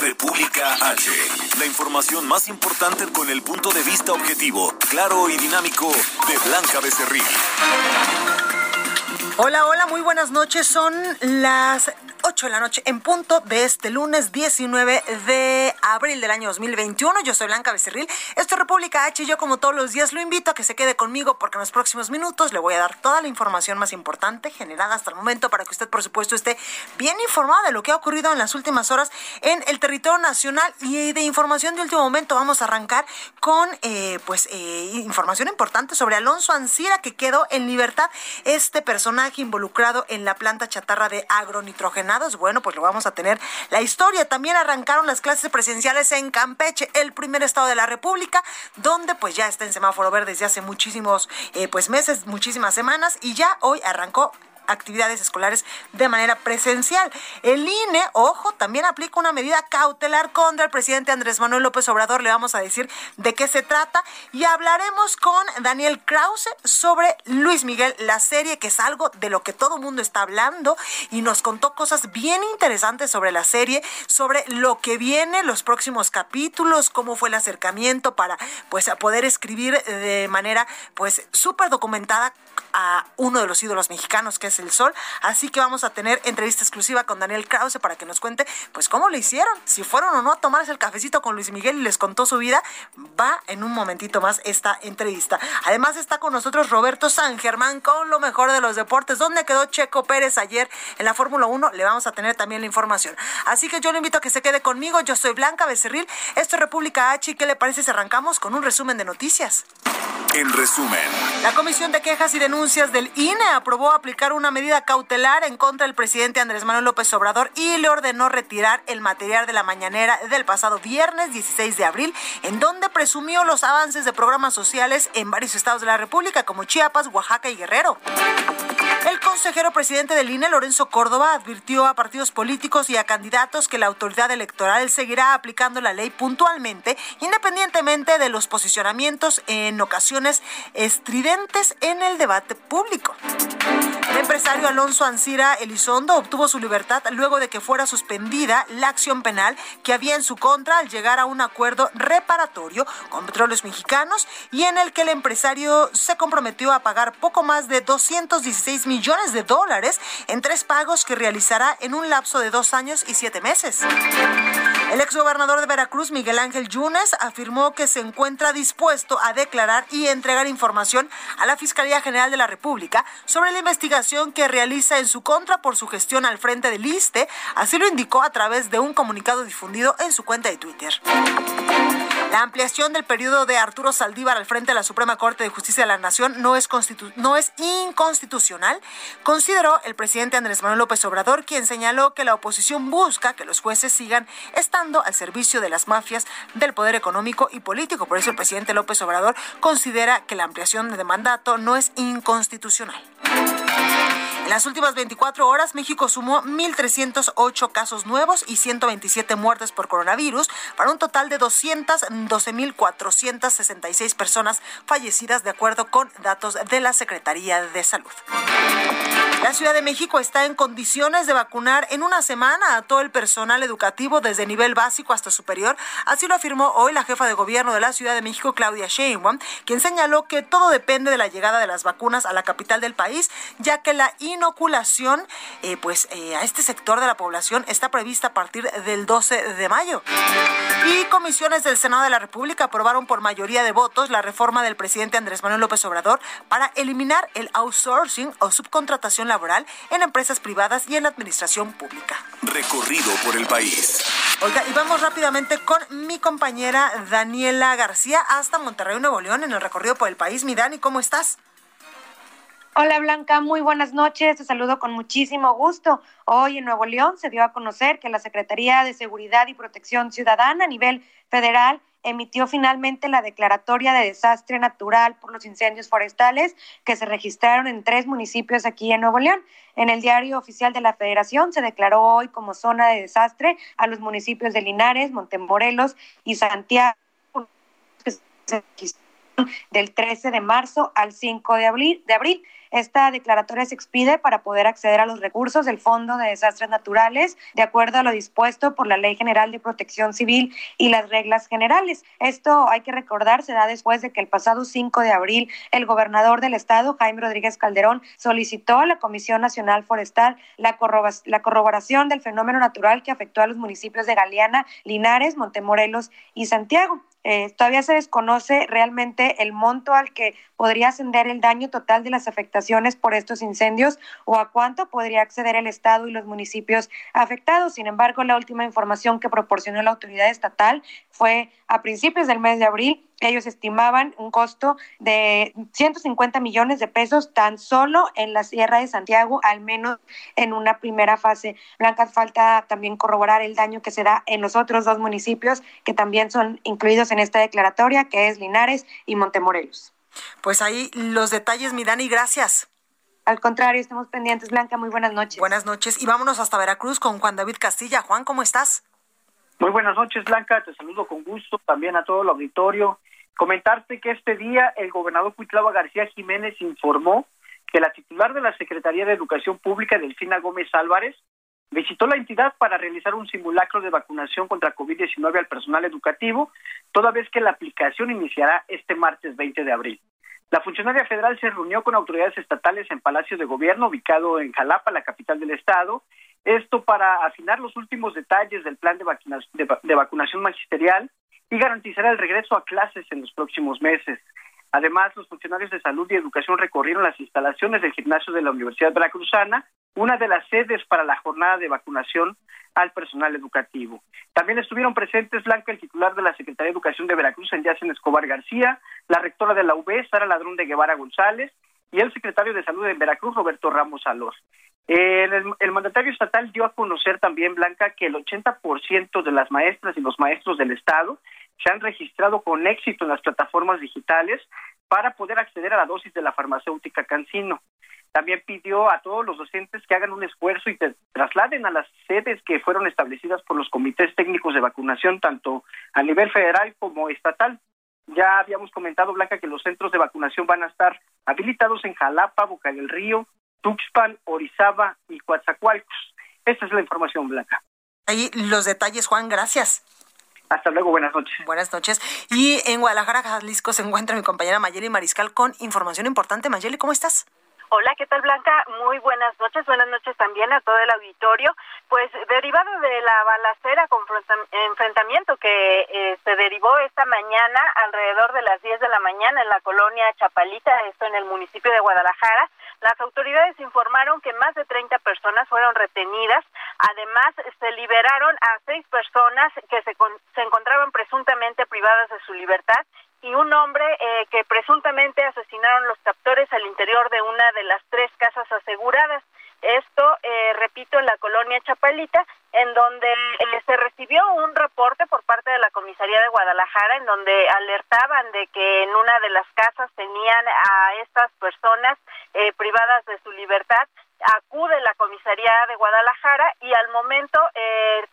República H. La información más importante con el punto de vista objetivo, claro y dinámico de Blanca Becerril. Hola, hola, muy buenas noches. Son las 8 de la noche en punto de este lunes 19 de abril del año 2021. Yo soy Blanca Becerril. Esto es República H y yo como todos los días lo invito a que se quede conmigo porque en los próximos minutos le voy a dar toda la información más importante generada hasta el momento para que usted por supuesto esté bien informado de lo que ha ocurrido en las últimas horas en el territorio nacional y de información de último momento vamos a arrancar con eh, pues eh, información importante sobre Alonso Ancira que quedó en libertad este personaje involucrado en la planta chatarra de Bueno, pues lo vamos a tener la historia. También arrancaron las clases presenciales en Campeche, el primer estado de la República, donde pues ya está en semáforo verde desde hace muchísimos eh, pues meses, muchísimas semanas y ya hoy arrancó actividades escolares de manera presencial. El INE, ojo, también aplica una medida cautelar contra el presidente Andrés Manuel López Obrador. Le vamos a decir de qué se trata y hablaremos con Daniel Krause sobre Luis Miguel, la serie, que es algo de lo que todo mundo está hablando y nos contó cosas bien interesantes sobre la serie, sobre lo que viene, los próximos capítulos, cómo fue el acercamiento para pues poder escribir de manera pues súper documentada a uno de los ídolos mexicanos que es el Sol. Así que vamos a tener entrevista exclusiva con Daniel Krause para que nos cuente pues cómo lo hicieron, si fueron o no a tomarse el cafecito con Luis Miguel y les contó su vida. Va en un momentito más esta entrevista. Además está con nosotros Roberto San Germán con lo mejor de los deportes. ¿Dónde quedó Checo Pérez ayer en la Fórmula 1? Le vamos a tener también la información. Así que yo le invito a que se quede conmigo. Yo soy Blanca Becerril. Esto es República H. ¿Y qué le parece si arrancamos con un resumen de noticias? En resumen, La Comisión de Quejas y Denuncias del INE aprobó aplicar una medida cautelar en contra del presidente Andrés Manuel López Obrador y le ordenó retirar el material de la mañanera del pasado viernes 16 de abril, en donde presumió los avances de programas sociales en varios estados de la República, como Chiapas, Oaxaca y Guerrero. El consejero presidente del INE, Lorenzo Córdoba, advirtió a partidos políticos y a candidatos que la autoridad electoral seguirá aplicando la ley puntualmente, independientemente de los posicionamientos en ocasiones estridentes en el debate público. El empresario Alonso Ancira Elizondo obtuvo su libertad luego de que fuera suspendida la acción penal que había en su contra al llegar a un acuerdo reparatorio con petróleos mexicanos y en el que el empresario se comprometió a pagar poco más de 216 millones de dólares en tres pagos que realizará en un lapso de dos años y siete meses. El exgobernador de Veracruz, Miguel Ángel Yunes, afirmó que se encuentra dispuesto a declarar y entregar información a la Fiscalía General de la República sobre la investigación que realiza en su contra por su gestión al frente del ISTE. Así lo indicó a través de un comunicado difundido en su cuenta de Twitter. La ampliación del periodo de Arturo Saldívar al frente de la Suprema Corte de Justicia de la Nación no es, no es inconstitucional, consideró el presidente Andrés Manuel López Obrador, quien señaló que la oposición busca que los jueces sigan estando al servicio de las mafias del poder económico y político. Por eso el presidente López Obrador considera que la ampliación de mandato no es inconstitucional. En las últimas 24 horas, México sumó 1.308 casos nuevos y 127 muertes por coronavirus, para un total de 212.466 personas fallecidas, de acuerdo con datos de la Secretaría de Salud. La Ciudad de México está en condiciones de vacunar en una semana a todo el personal educativo desde nivel básico hasta superior. Así lo afirmó hoy la jefa de gobierno de la Ciudad de México, Claudia Sheinbaum, quien señaló que todo depende de la llegada de las vacunas a la capital del país, ya que la inoculación eh, pues, eh, a este sector de la población está prevista a partir del 12 de mayo. Y comisiones del Senado de la República aprobaron por mayoría de votos la reforma del presidente Andrés Manuel López Obrador para eliminar el outsourcing o subcontratación laboral en empresas privadas y en la administración pública. recorrido por el país. Oiga, y vamos rápidamente con mi compañera Daniela García hasta Monterrey, Nuevo León, en el recorrido por el país. Mi Dani, ¿cómo estás? Hola Blanca, muy buenas noches. Te saludo con muchísimo gusto. Hoy en Nuevo León se dio a conocer que la Secretaría de Seguridad y Protección Ciudadana a nivel federal emitió finalmente la declaratoria de desastre natural por los incendios forestales que se registraron en tres municipios aquí en Nuevo León. En el diario oficial de la Federación se declaró hoy como zona de desastre a los municipios de Linares, Montemorelos y Santiago del 13 de marzo al 5 de abril. De abril. Esta declaratoria se expide para poder acceder a los recursos del Fondo de Desastres Naturales de acuerdo a lo dispuesto por la Ley General de Protección Civil y las reglas generales. Esto hay que recordar se da después de que el pasado 5 de abril el gobernador del estado, Jaime Rodríguez Calderón, solicitó a la Comisión Nacional Forestal la, la corroboración del fenómeno natural que afectó a los municipios de Galeana, Linares, Montemorelos y Santiago. Eh, todavía se desconoce realmente el monto al que podría ascender el daño total de las afectaciones por estos incendios o a cuánto podría acceder el Estado y los municipios afectados. Sin embargo, la última información que proporcionó la autoridad estatal fue a principios del mes de abril ellos estimaban un costo de 150 millones de pesos tan solo en la Sierra de Santiago, al menos en una primera fase. Blanca, falta también corroborar el daño que se da en los otros dos municipios que también son incluidos en esta declaratoria, que es Linares y Montemorelos. Pues ahí los detalles, mi Dani, gracias. Al contrario, estamos pendientes, Blanca. Muy buenas noches. Buenas noches. Y vámonos hasta Veracruz con Juan David Castilla. Juan, ¿cómo estás? Muy buenas noches, Blanca. Te saludo con gusto también a todo el auditorio. Comentarte que este día el gobernador Cuitlava García Jiménez informó que la titular de la Secretaría de Educación Pública, Delfina Gómez Álvarez, visitó la entidad para realizar un simulacro de vacunación contra COVID-19 al personal educativo, toda vez que la aplicación iniciará este martes 20 de abril. La funcionaria federal se reunió con autoridades estatales en Palacio de Gobierno, ubicado en Jalapa, la capital del estado, esto para afinar los últimos detalles del plan de, de vacunación magisterial y garantizar el regreso a clases en los próximos meses. Además, los funcionarios de salud y educación recorrieron las instalaciones del gimnasio de la Universidad Veracruzana, una de las sedes para la jornada de vacunación al personal educativo. También estuvieron presentes Blanca, el titular de la Secretaría de Educación de Veracruz, en Escobar García, la rectora de la UB, Sara Ladrón de Guevara González, y el secretario de Salud de Veracruz, Roberto Ramos Alor. el, el, mandatario estatal dio a conocer también, Blanca, que el 80% de las maestras y los maestros del Estado se han registrado con éxito en las plataformas digitales para poder acceder a la dosis de la farmacéutica Cancino. También pidió a todos los docentes que hagan un esfuerzo y te trasladen a las sedes que fueron establecidas por los comités técnicos de vacunación, tanto a nivel federal como estatal. Ya habíamos comentado, Blanca, que los centros de vacunación van a estar habilitados en Jalapa, Boca del Río, Tuxpan, Orizaba y Coatzacoalcos. Esta es la información, Blanca. Ahí los detalles, Juan, gracias. Hasta luego, buenas noches. Buenas noches. Y en Guadalajara, Jalisco, se encuentra mi compañera Mayeli Mariscal con información importante. Mayeli, ¿cómo estás? Hola, ¿qué tal Blanca? Muy buenas noches, buenas noches también a todo el auditorio. Pues derivado de la balacera enfrentamiento que eh, se derivó esta mañana alrededor de las 10 de la mañana en la colonia Chapalita, esto en el municipio de Guadalajara, las autoridades informaron que más de 30 personas fueron retenidas. Además, se liberaron a seis personas que se, se encontraban presuntamente privadas de su libertad y un hombre eh, que presuntamente asesinaron los captores al interior de una de las tres casas aseguradas. Esto, eh, repito, en la colonia Chapalita, en donde eh, se recibió un reporte por parte de la comisaría de Guadalajara, en donde alertaban de que en una de las casas tenían a estas personas privadas de su libertad acude la comisaría de Guadalajara y al momento eh,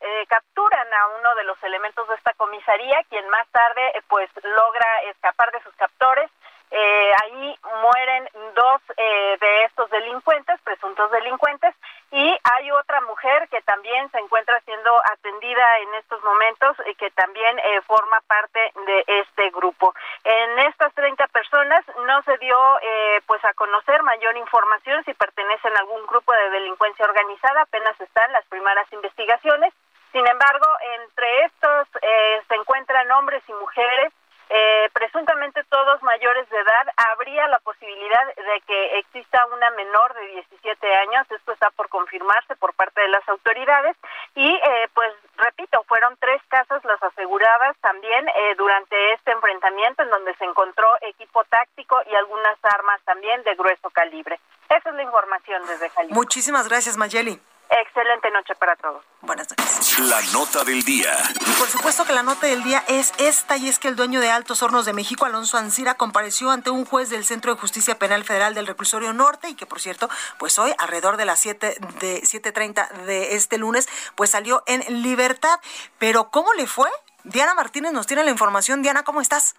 eh, capturan a uno de los elementos de esta comisaría, quien más tarde eh, pues logra escapar de sus captores. Ahí mueren dos de estos delincuentes, presuntos delincuentes, y hay otra mujer que también se encuentra siendo atendida en estos momentos y que también eh, forma parte de este grupo. En estas 30 personas no se dio eh, pues a conocer mayor información si pertenecen a algún grupo de delincuencia organizada, apenas están las primeras investigaciones. Sin embargo, entre estos eh, se encuentran hombres y mujeres eh, presuntamente todos mayores de edad, habría la posibilidad de que exista una menor de 17 años. Esto está por confirmarse por parte de las autoridades. Y eh, pues repito, fueron tres casas las aseguradas también eh, durante este enfrentamiento en donde se encontró equipo táctico y algunas armas también de grueso calibre. Esa es la información desde Jalisco. Muchísimas gracias, Mayeli. Excelente noche para todos. Buenas noches. La nota del día. Y por supuesto que la nota del día es esta y es que el dueño de Altos Hornos de México, Alonso Ancira, compareció ante un juez del Centro de Justicia Penal Federal del Reclusorio Norte y que por cierto, pues hoy alrededor de las 7 de 7:30 de este lunes, pues salió en libertad. Pero ¿cómo le fue? Diana Martínez nos tiene la información. Diana, ¿cómo estás?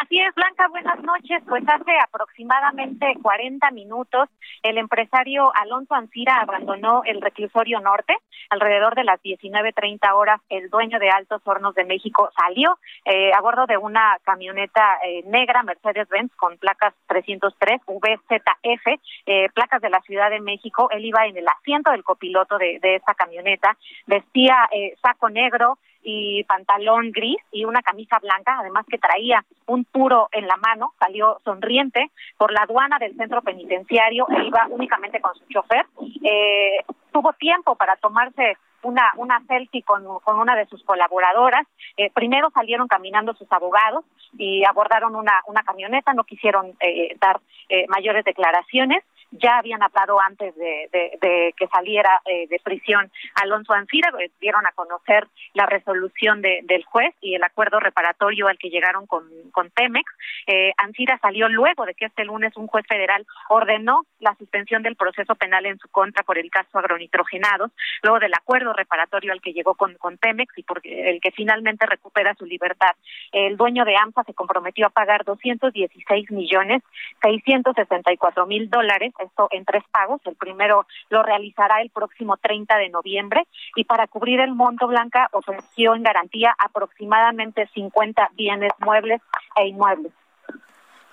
Así es, Blanca, buenas noches. Pues hace aproximadamente 40 minutos el empresario Alonso Ancira abandonó el reclusorio norte. Alrededor de las 19.30 horas, el dueño de Altos Hornos de México salió eh, a bordo de una camioneta eh, negra Mercedes-Benz con placas 303 VZF, eh, placas de la Ciudad de México. Él iba en el asiento del copiloto de, de esta camioneta, vestía eh, saco negro, y pantalón gris y una camisa blanca, además que traía un puro en la mano, salió sonriente por la aduana del centro penitenciario e iba únicamente con su chofer. Eh, tuvo tiempo para tomarse una, una selfie con, con una de sus colaboradoras. Eh, primero salieron caminando sus abogados y abordaron una, una camioneta, no quisieron eh, dar eh, mayores declaraciones ya habían hablado antes de, que saliera eh, de prisión Alonso Ancira, eh, dieron a conocer la resolución de, del juez y el acuerdo reparatorio al que llegaron con, con Pemex. Eh, Ancira salió luego de que este lunes un juez federal ordenó la suspensión del proceso penal en su contra por el caso agronitrogenados, luego del acuerdo reparatorio al que llegó con, con Pemex y por el que finalmente recupera su libertad. El dueño de AMSA se comprometió a pagar 216 millones 664 mil dólares esto en tres pagos. El primero lo realizará el próximo 30 de noviembre y para cubrir el monto Blanca ofreció en garantía aproximadamente 50 bienes muebles e inmuebles.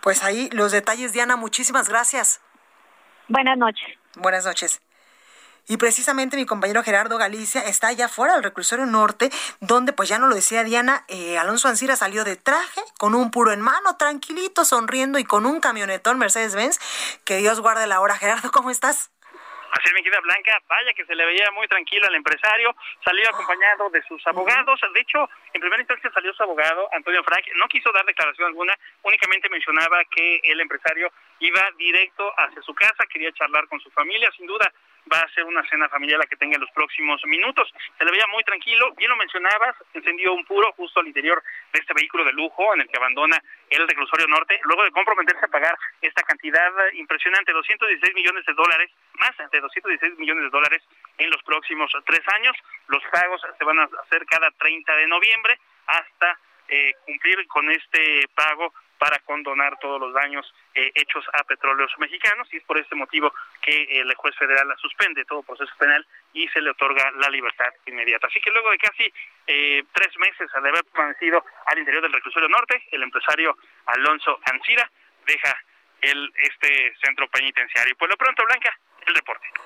Pues ahí los detalles, Diana. Muchísimas gracias. Buenas noches. Buenas noches. Y precisamente mi compañero Gerardo Galicia está allá afuera del reclusorio norte, donde pues ya no lo decía Diana, eh, Alonso Ancira salió de traje, con un puro en mano, tranquilito, sonriendo y con un camionetón Mercedes-Benz. Que Dios guarde la hora. Gerardo, ¿cómo estás? Así queda Blanca, vaya que se le veía muy tranquilo al empresario, salió acompañado de sus abogados, de hecho, en primera instancia salió su abogado, Antonio Frank, no quiso dar declaración alguna, únicamente mencionaba que el empresario iba directo hacia su casa, quería charlar con su familia, sin duda va a ser una cena familiar la que tenga en los próximos minutos. Se le veía muy tranquilo, bien lo mencionabas, encendió un puro justo al interior de este vehículo de lujo en el que abandona el reclusorio norte, luego de comprometerse a pagar esta cantidad impresionante, 216 millones de dólares, más de 216 millones de dólares en los próximos tres años. Los pagos se van a hacer cada 30 de noviembre hasta eh, cumplir con este pago para condonar todos los daños eh, hechos a petróleos mexicanos y es por este motivo que el juez federal suspende todo proceso penal y se le otorga la libertad inmediata. Así que luego de casi eh, tres meses de haber permanecido al interior del reclusorio norte, el empresario Alonso Ancira deja el este centro penitenciario. Por lo pronto, Blanca,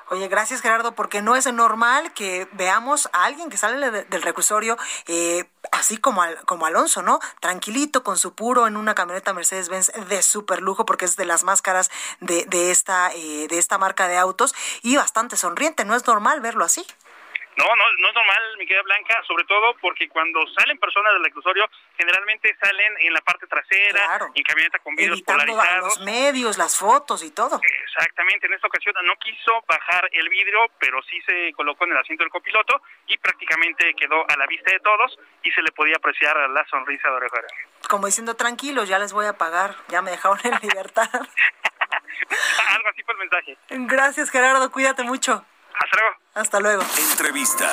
Oye, gracias Gerardo, porque no es normal que veamos a alguien que sale del reclusorio eh, así como, como Alonso, ¿no? Tranquilito, con su puro en una camioneta Mercedes-Benz de super lujo, porque es de las más caras de, de, esta, eh, de esta marca de autos y bastante sonriente. No es normal verlo así. No, no, no es normal, mi querida Blanca, sobre todo porque cuando salen personas del reclusorio, generalmente salen en la parte trasera, claro. en camioneta con vidrios polarizados. los medios, las fotos y todo. Exactamente, en esta ocasión no quiso bajar el vidrio, pero sí se colocó en el asiento del copiloto y prácticamente quedó a la vista de todos y se le podía apreciar la sonrisa de oreja. Como diciendo, tranquilos, ya les voy a pagar, ya me dejaron en libertad. Algo así fue el mensaje. Gracias, Gerardo, cuídate mucho. Hasta luego. Hasta luego. Entrevista.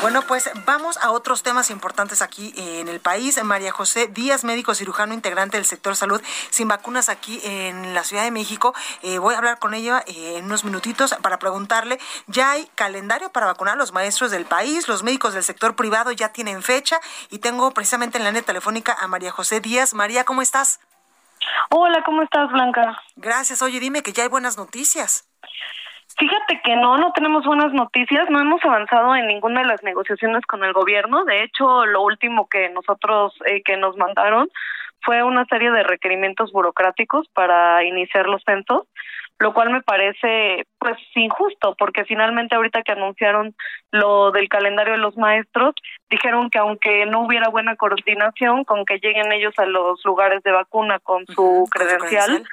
Bueno, pues vamos a otros temas importantes aquí en el país. María José Díaz, médico cirujano integrante del sector salud sin vacunas aquí en la Ciudad de México. Eh, voy a hablar con ella eh, en unos minutitos para preguntarle, ¿ya hay calendario para vacunar a los maestros del país? Los médicos del sector privado ya tienen fecha y tengo precisamente en la línea telefónica a María José Díaz. María, ¿cómo estás? Hola, ¿cómo estás, Blanca? Gracias. Oye, dime que ya hay buenas noticias. Fíjate que no, no tenemos buenas noticias, no hemos avanzado en ninguna de las negociaciones con el gobierno. De hecho, lo último que nosotros, eh, que nos mandaron fue una serie de requerimientos burocráticos para iniciar los censos, lo cual me parece pues injusto, porque finalmente ahorita que anunciaron lo del calendario de los maestros, dijeron que aunque no hubiera buena coordinación con que lleguen ellos a los lugares de vacuna con su credencial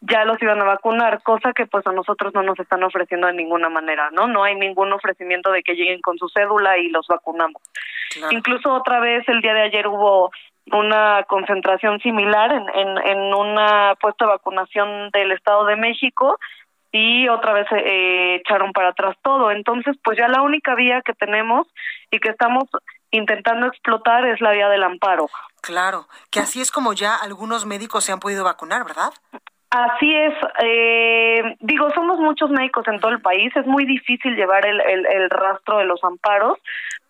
ya los iban a vacunar, cosa que pues a nosotros no nos están ofreciendo de ninguna manera, ¿no? No hay ningún ofrecimiento de que lleguen con su cédula y los vacunamos. Incluso otra vez el día de ayer hubo una concentración similar en, en, en una puesta de vacunación del Estado de México y otra vez eh, echaron para atrás todo. Entonces, pues ya la única vía que tenemos y que estamos intentando explotar es la vía del amparo. Claro, que así es como ya algunos médicos se han podido vacunar, ¿verdad? Así es, eh, digo, somos muchos médicos en todo el país, es muy difícil llevar el, el, rastro de los amparos,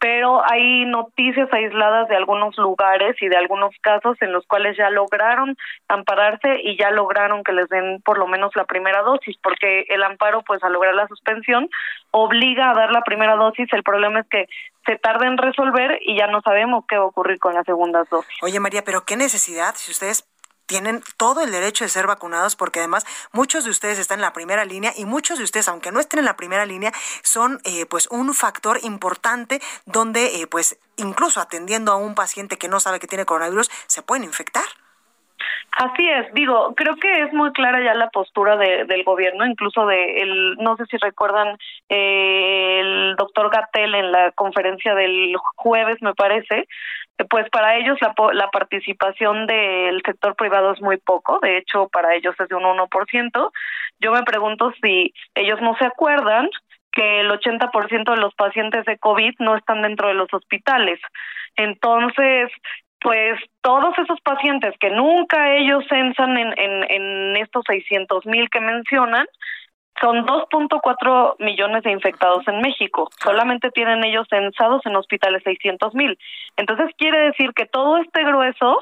pero hay noticias aisladas de algunos lugares y de algunos casos en los cuales ya lograron ampararse y ya lograron que les den por lo menos la primera dosis, porque el amparo, pues al lograr la suspensión, obliga a dar la primera dosis, el problema es que se tarda en resolver y ya no sabemos qué va a ocurrir con las segundas dosis. Oye María, pero qué necesidad, si ustedes tienen todo el derecho de ser vacunados porque además muchos de ustedes están en la primera línea y muchos de ustedes, aunque no estén en la primera línea, son eh, pues un factor importante donde eh, pues incluso atendiendo a un paciente que no sabe que tiene coronavirus se pueden infectar. Así es, digo, creo que es muy clara ya la postura de, del gobierno, incluso de el, no sé si recuerdan eh, el doctor Gatel en la conferencia del jueves, me parece, pues para ellos la, la participación del sector privado es muy poco, de hecho para ellos es de un 1%. Yo me pregunto si ellos no se acuerdan que el 80% de los pacientes de COVID no están dentro de los hospitales. Entonces, pues todos esos pacientes que nunca ellos censan en, en, en estos 600 mil que mencionan, son 2.4 millones de infectados en México. Solamente tienen ellos censados en hospitales 600 mil. Entonces quiere decir que todo este grueso,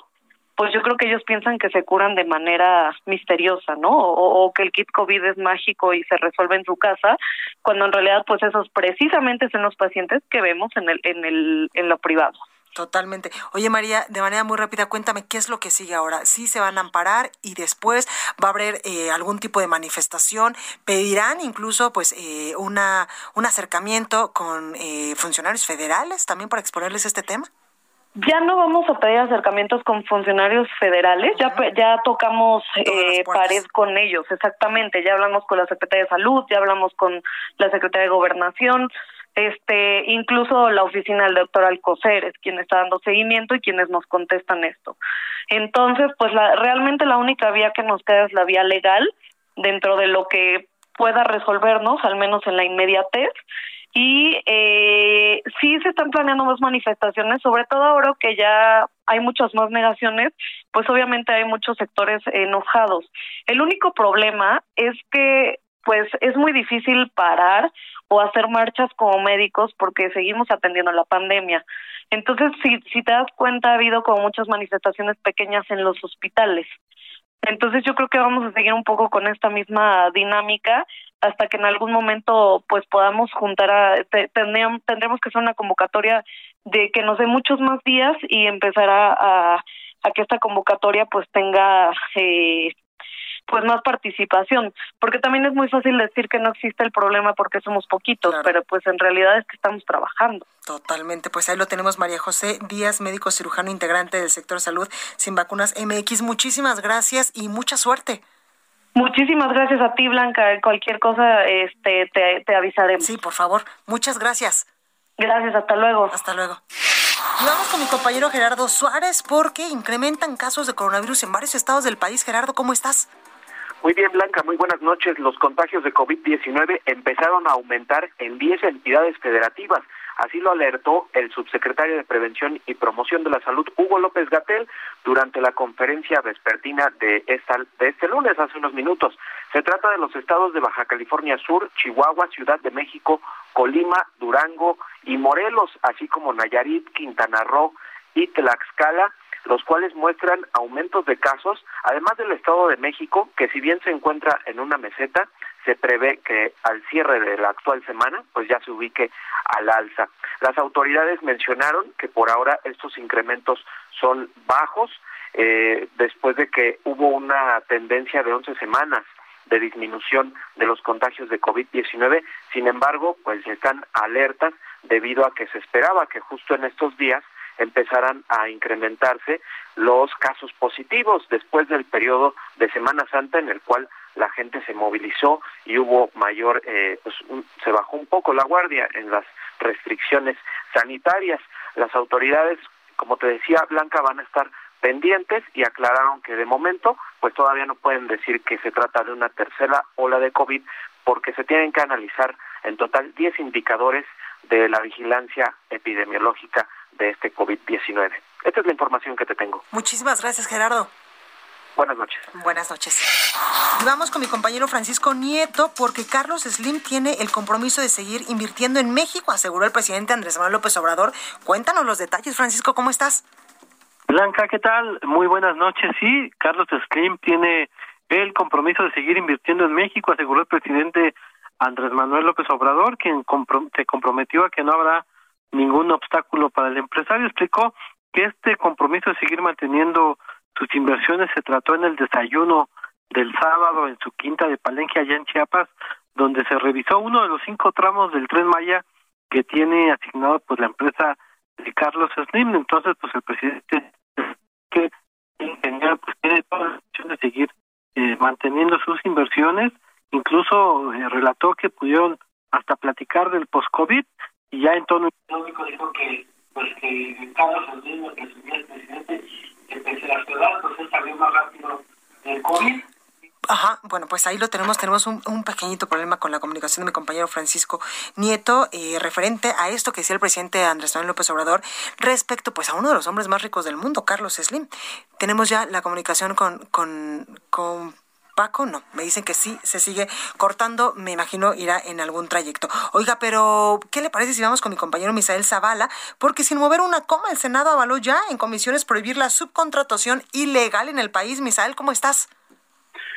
pues yo creo que ellos piensan que se curan de manera misteriosa, ¿no? O, o, que el kit COVID es mágico y se resuelve en su casa, cuando en realidad pues esos precisamente son los pacientes que vemos en el en el en lo privado. Totalmente. Oye María, de manera muy rápida, cuéntame qué es lo que sigue ahora. ¿Sí se van a amparar y después va a haber eh, algún tipo de manifestación? ¿Pedirán incluso pues eh, una un acercamiento con eh, funcionarios federales también para exponerles este tema? Ya no vamos a pedir acercamientos con funcionarios federales, ya ya tocamos eh, pared con ellos, exactamente. Ya hablamos con la Secretaría de Salud, ya hablamos con la Secretaría de Gobernación, este incluso la oficina del doctor Alcocer es quien está dando seguimiento y quienes nos contestan esto. Entonces, pues la, realmente la única vía que nos queda es la vía legal dentro de lo que pueda resolvernos, al menos en la inmediatez. Y eh, sí se están planeando más manifestaciones, sobre todo ahora que ya hay muchas más negaciones, pues obviamente hay muchos sectores enojados. El único problema es que pues es muy difícil parar o hacer marchas como médicos porque seguimos atendiendo la pandemia. Entonces, si, si te das cuenta, ha habido como muchas manifestaciones pequeñas en los hospitales. Entonces, yo creo que vamos a seguir un poco con esta misma dinámica hasta que en algún momento pues podamos juntar a tendríamos, tendremos que hacer una convocatoria de que nos dé muchos más días y empezar a, a, a que esta convocatoria pues tenga eh, pues más participación, porque también es muy fácil decir que no existe el problema porque somos poquitos, pero pues en realidad es que estamos trabajando. Totalmente, pues ahí lo tenemos María José Díaz, médico cirujano integrante del sector salud sin vacunas MX. Muchísimas gracias y mucha suerte. Muchísimas gracias a ti, Blanca. Cualquier cosa este, te, te avisaremos. Sí, por favor. Muchas gracias. Gracias, hasta luego. Hasta luego. vamos con mi compañero Gerardo Suárez porque incrementan casos de coronavirus en varios estados del país. Gerardo, ¿cómo estás? Muy bien, Blanca, muy buenas noches. Los contagios de COVID-19 empezaron a aumentar en 10 entidades federativas. Así lo alertó el subsecretario de Prevención y Promoción de la Salud, Hugo López Gatel, durante la conferencia vespertina de, esta, de este lunes, hace unos minutos. Se trata de los estados de Baja California Sur, Chihuahua, Ciudad de México, Colima, Durango y Morelos, así como Nayarit, Quintana Roo y Tlaxcala los cuales muestran aumentos de casos, además del Estado de México, que si bien se encuentra en una meseta, se prevé que al cierre de la actual semana pues ya se ubique al alza. Las autoridades mencionaron que por ahora estos incrementos son bajos eh, después de que hubo una tendencia de 11 semanas de disminución de los contagios de COVID-19. Sin embargo, pues están alertas debido a que se esperaba que justo en estos días empezaran a incrementarse los casos positivos después del periodo de Semana Santa en el cual la gente se movilizó y hubo mayor, eh, pues, se bajó un poco la guardia en las restricciones sanitarias. Las autoridades, como te decía, Blanca, van a estar pendientes y aclararon que de momento pues todavía no pueden decir que se trata de una tercera ola de COVID porque se tienen que analizar en total 10 indicadores de la vigilancia epidemiológica de este COVID-19. Esta es la información que te tengo. Muchísimas gracias, Gerardo. Buenas noches. Buenas noches. Y vamos con mi compañero Francisco Nieto, porque Carlos Slim tiene el compromiso de seguir invirtiendo en México, aseguró el presidente Andrés Manuel López Obrador. Cuéntanos los detalles, Francisco, ¿cómo estás? Blanca, ¿qué tal? Muy buenas noches. Sí, Carlos Slim tiene el compromiso de seguir invirtiendo en México, aseguró el presidente Andrés Manuel López Obrador, quien se comprometió a que no habrá ningún obstáculo para el empresario. Explicó que este compromiso de seguir manteniendo sus inversiones se trató en el desayuno del sábado en su quinta de Palenque allá en Chiapas, donde se revisó uno de los cinco tramos del tren Maya que tiene asignado pues la empresa de Carlos Slim. Entonces, pues el presidente que pues tiene toda la intención de seguir eh, manteniendo sus inversiones, incluso eh, relató que pudieron hasta platicar del post-COVID y ya en tono económico dijo que pues que Carlos Slim, el presidente, que pese a pues él salió más rápido del COVID Ajá, bueno, pues ahí lo tenemos. Tenemos un, un, pequeñito problema con la comunicación de mi compañero Francisco Nieto, eh, referente a esto que decía el presidente Andrés Manuel López Obrador respecto pues a uno de los hombres más ricos del mundo, Carlos Slim. Tenemos ya la comunicación con, con, con Paco, no, me dicen que sí, se sigue cortando, me imagino irá en algún trayecto. Oiga, pero ¿qué le parece si vamos con mi compañero Misael Zavala? Porque sin mover una coma, el Senado avaló ya en comisiones prohibir la subcontratación ilegal en el país. Misael, ¿cómo estás?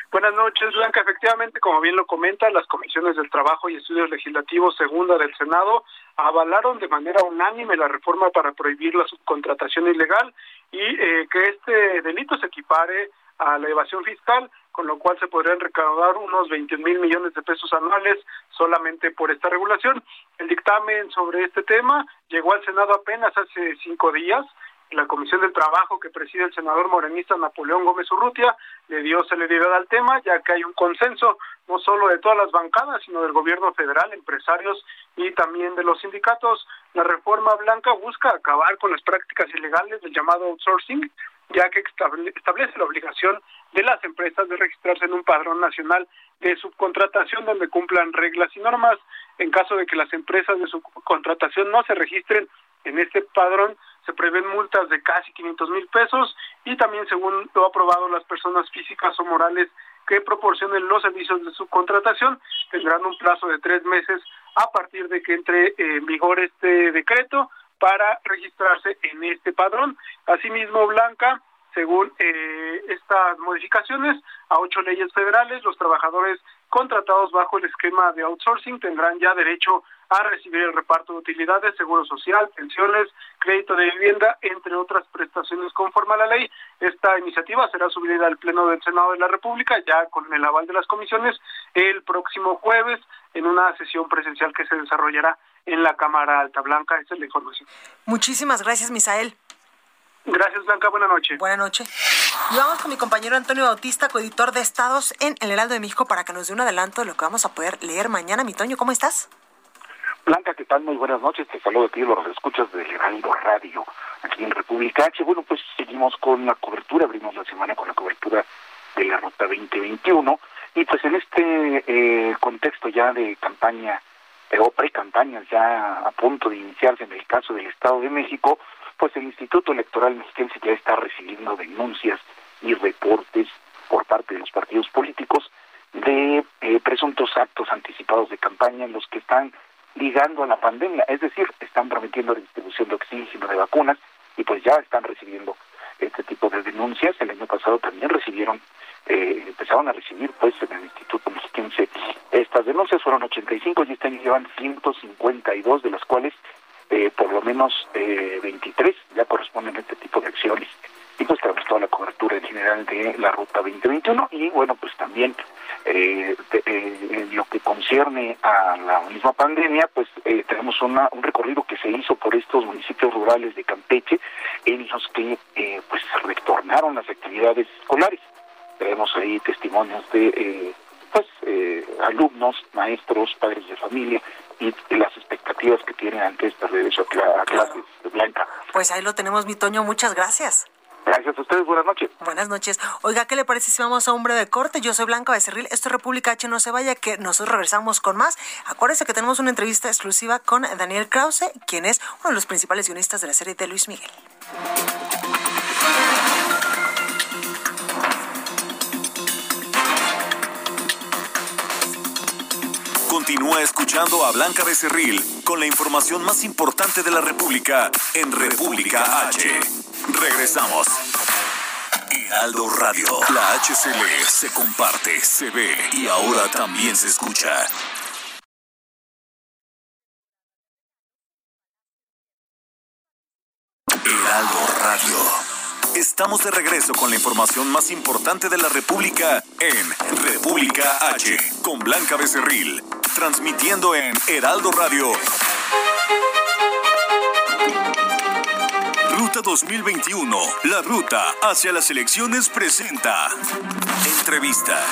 Buenas noches, Blanca. Efectivamente, como bien lo comenta, las comisiones del Trabajo y Estudios Legislativos Segunda del Senado avalaron de manera unánime la reforma para prohibir la subcontratación ilegal y eh, que este delito se equipare a la evasión fiscal, con lo cual se podrían recaudar unos 20 mil millones de pesos anuales solamente por esta regulación. El dictamen sobre este tema llegó al Senado apenas hace cinco días la Comisión del Trabajo que preside el senador morenista Napoleón Gómez Urrutia le dio celeridad al tema, ya que hay un consenso no solo de todas las bancadas, sino del gobierno federal, empresarios y también de los sindicatos. La reforma blanca busca acabar con las prácticas ilegales del llamado outsourcing, ya que establece la obligación de las empresas de registrarse en un padrón nacional de subcontratación donde cumplan reglas y normas. En caso de que las empresas de subcontratación no se registren en este padrón, se prevén multas de casi 500 mil pesos y también según lo aprobado las personas físicas o morales que proporcionen los servicios de subcontratación tendrán un plazo de tres meses a partir de que entre en vigor este decreto para registrarse en este padrón. Asimismo, Blanca, según eh, estas modificaciones a ocho leyes federales, los trabajadores contratados bajo el esquema de outsourcing tendrán ya derecho a recibir el reparto de utilidades, seguro social, pensiones, crédito de vivienda, entre otras prestaciones conforme a la ley. Esta iniciativa será subida al Pleno del Senado de la República, ya con el aval de las comisiones, el próximo jueves en una sesión presencial que se desarrollará en la Cámara Alta Blanca. Esa es la información. Muchísimas gracias, Misael. Gracias, Blanca. Buenas noches. Buenas noches. Y vamos con mi compañero Antonio Bautista, coeditor de Estados en El Heraldo de México, para que nos dé un adelanto de lo que vamos a poder leer mañana. Mi Toño, ¿cómo estás? Blanca, ¿qué tal? Muy buenas noches. Te saludo a ti, los escuchas de Heraldo Radio, aquí en República H. Bueno, pues seguimos con la cobertura, abrimos la semana con la cobertura de la Ruta 2021. Y pues en este eh, contexto ya de campaña, o pre-campañas ya a punto de iniciarse en el caso del Estado de México, pues el Instituto Electoral Mexicano ya está recibiendo denuncias y reportes por parte de los partidos políticos de eh, presuntos actos anticipados de campaña en los que están ligando a la pandemia, es decir, están prometiendo la distribución de oxígeno, de vacunas, y pues ya están recibiendo este tipo de denuncias. El año pasado también recibieron, eh, empezaron a recibir pues en el Instituto Mexiquense estas denuncias, fueron 85 y llevan 152, de las cuales eh, por lo menos eh, 23 ya corresponden a este tipo de acciones. Y pues tenemos toda la cobertura en general de la Ruta 2021 y bueno, pues también eh, eh, en lo que concierne a la misma pandemia, pues tenemos una, un recorrido que se hizo por estos municipios rurales de Campeche en los que eh, pues retornaron las actividades escolares. Tenemos ahí testimonios de eh, pues eh, alumnos, maestros, padres de familia y las expectativas que tienen ante este regreso a, clases de Blanca. Pues ahí lo tenemos, mi Toño, muchas gracias. Gracias a ustedes, buenas noches. Buenas noches. Oiga, ¿qué le parece si vamos a un breve corte? Yo soy Blanca Becerril, esto es República H, no se vaya, que nosotros regresamos con más. Acuérdese que tenemos una entrevista exclusiva con Daniel Krause, quien es uno de los principales guionistas de la serie de Luis Miguel. Continúa escuchando a Blanca Becerril con la información más importante de la República en República H. Regresamos. Heraldo Radio. La HCL se comparte, se ve y ahora también se escucha. Heraldo Radio. Estamos de regreso con la información más importante de la República en República H con Blanca Becerril, transmitiendo en Heraldo Radio. Ruta 2021, la ruta hacia las elecciones presenta. Entrevista.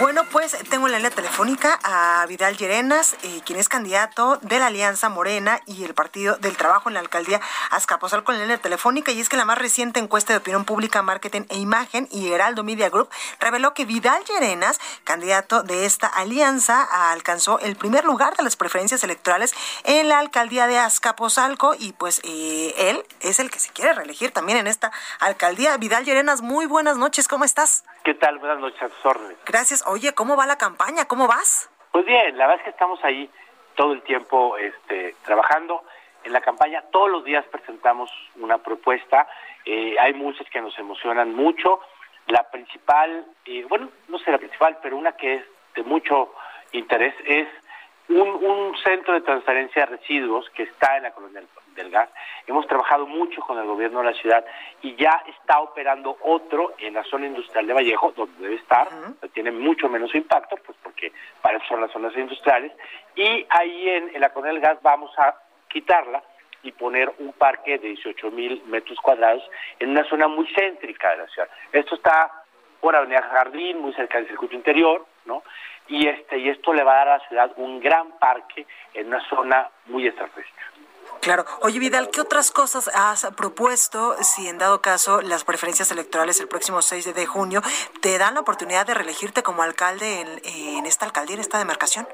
Bueno, pues tengo en la línea telefónica a Vidal Llerenas, eh, quien es candidato de la Alianza Morena y el Partido del Trabajo en la alcaldía Azcapotzalco en la línea telefónica. Y es que la más reciente encuesta de opinión pública, marketing e imagen y Heraldo Media Group reveló que Vidal Llerenas, candidato de esta alianza, alcanzó el primer lugar de las preferencias electorales en la alcaldía de Azcapotzalco y pues eh, él es el que se quiere reelegir también en esta alcaldía. Vidal Llerenas, muy buenas noches, ¿cómo estás? ¿Qué tal? Buenas noches, a sus órdenes. Gracias. Oye, ¿cómo va la campaña? ¿Cómo vas? Pues bien, la verdad es que estamos ahí todo el tiempo este, trabajando en la campaña. Todos los días presentamos una propuesta. Eh, hay muchas que nos emocionan mucho. La principal, eh, bueno, no sé la principal, pero una que es de mucho interés es un, un centro de transferencia de residuos que está en la colonia del gas. Hemos trabajado mucho con el gobierno de la ciudad y ya está operando otro en la zona industrial de Vallejo, donde debe estar, tiene mucho menos impacto, pues porque para eso son las zonas industriales, y ahí en, en la del gas vamos a quitarla y poner un parque de 18 mil metros cuadrados en una zona muy céntrica de la ciudad. Esto está por Avenida Jardín, muy cerca del circuito interior, ¿no? Y este y esto le va a dar a la ciudad un gran parque en una zona muy estratégica. Claro. Oye, Vidal, ¿qué otras cosas has propuesto si en dado caso las preferencias electorales el próximo 6 de junio te dan la oportunidad de reelegirte como alcalde en, en esta alcaldía, en esta demarcación?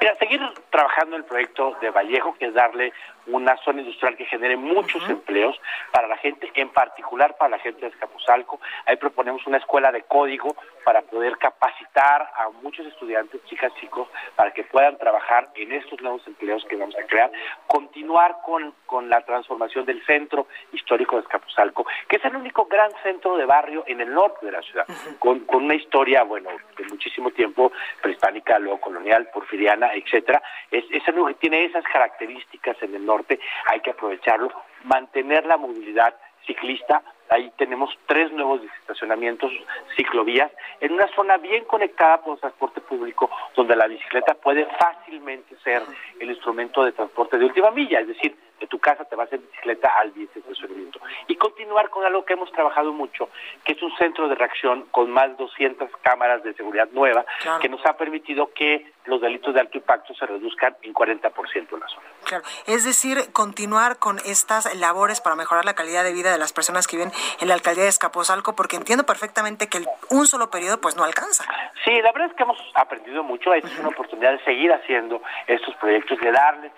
Mira, seguir trabajando en el proyecto de Vallejo, que es darle una zona industrial que genere muchos empleos para la gente, en particular para la gente de Escapuzalco. Ahí proponemos una escuela de código para poder capacitar a muchos estudiantes, chicas, chicos, para que puedan trabajar en estos nuevos empleos que vamos a crear. Continuar con, con la transformación del centro histórico de Escapuzalco, que es el único gran centro de barrio en el norte de la ciudad, con, con una historia, bueno, de muchísimo tiempo, prehispánica, luego colonial, etcétera. Es, es el único que tiene esas características en el norte, hay que aprovecharlo, mantener la movilidad ciclista, ahí tenemos tres nuevos estacionamientos, ciclovías, en una zona bien conectada por transporte público, donde la bicicleta puede fácilmente ser el instrumento de transporte de última milla, es decir, de tu casa te vas en bicicleta al estacionamiento. Y continuar con algo que hemos trabajado mucho, que es un centro de reacción con más de 200 cámaras de seguridad nueva, Claro. que nos ha permitido que los delitos de alto impacto se reduzcan en 40% en la zona. Claro. Es decir, continuar con estas labores para mejorar la calidad de vida de las personas que viven en la alcaldía de Escapotzalco, porque entiendo perfectamente que el- un solo periodo pues no alcanza. Sí, la verdad es que hemos aprendido mucho. Esta es una oportunidad de seguir haciendo estos proyectos, de darles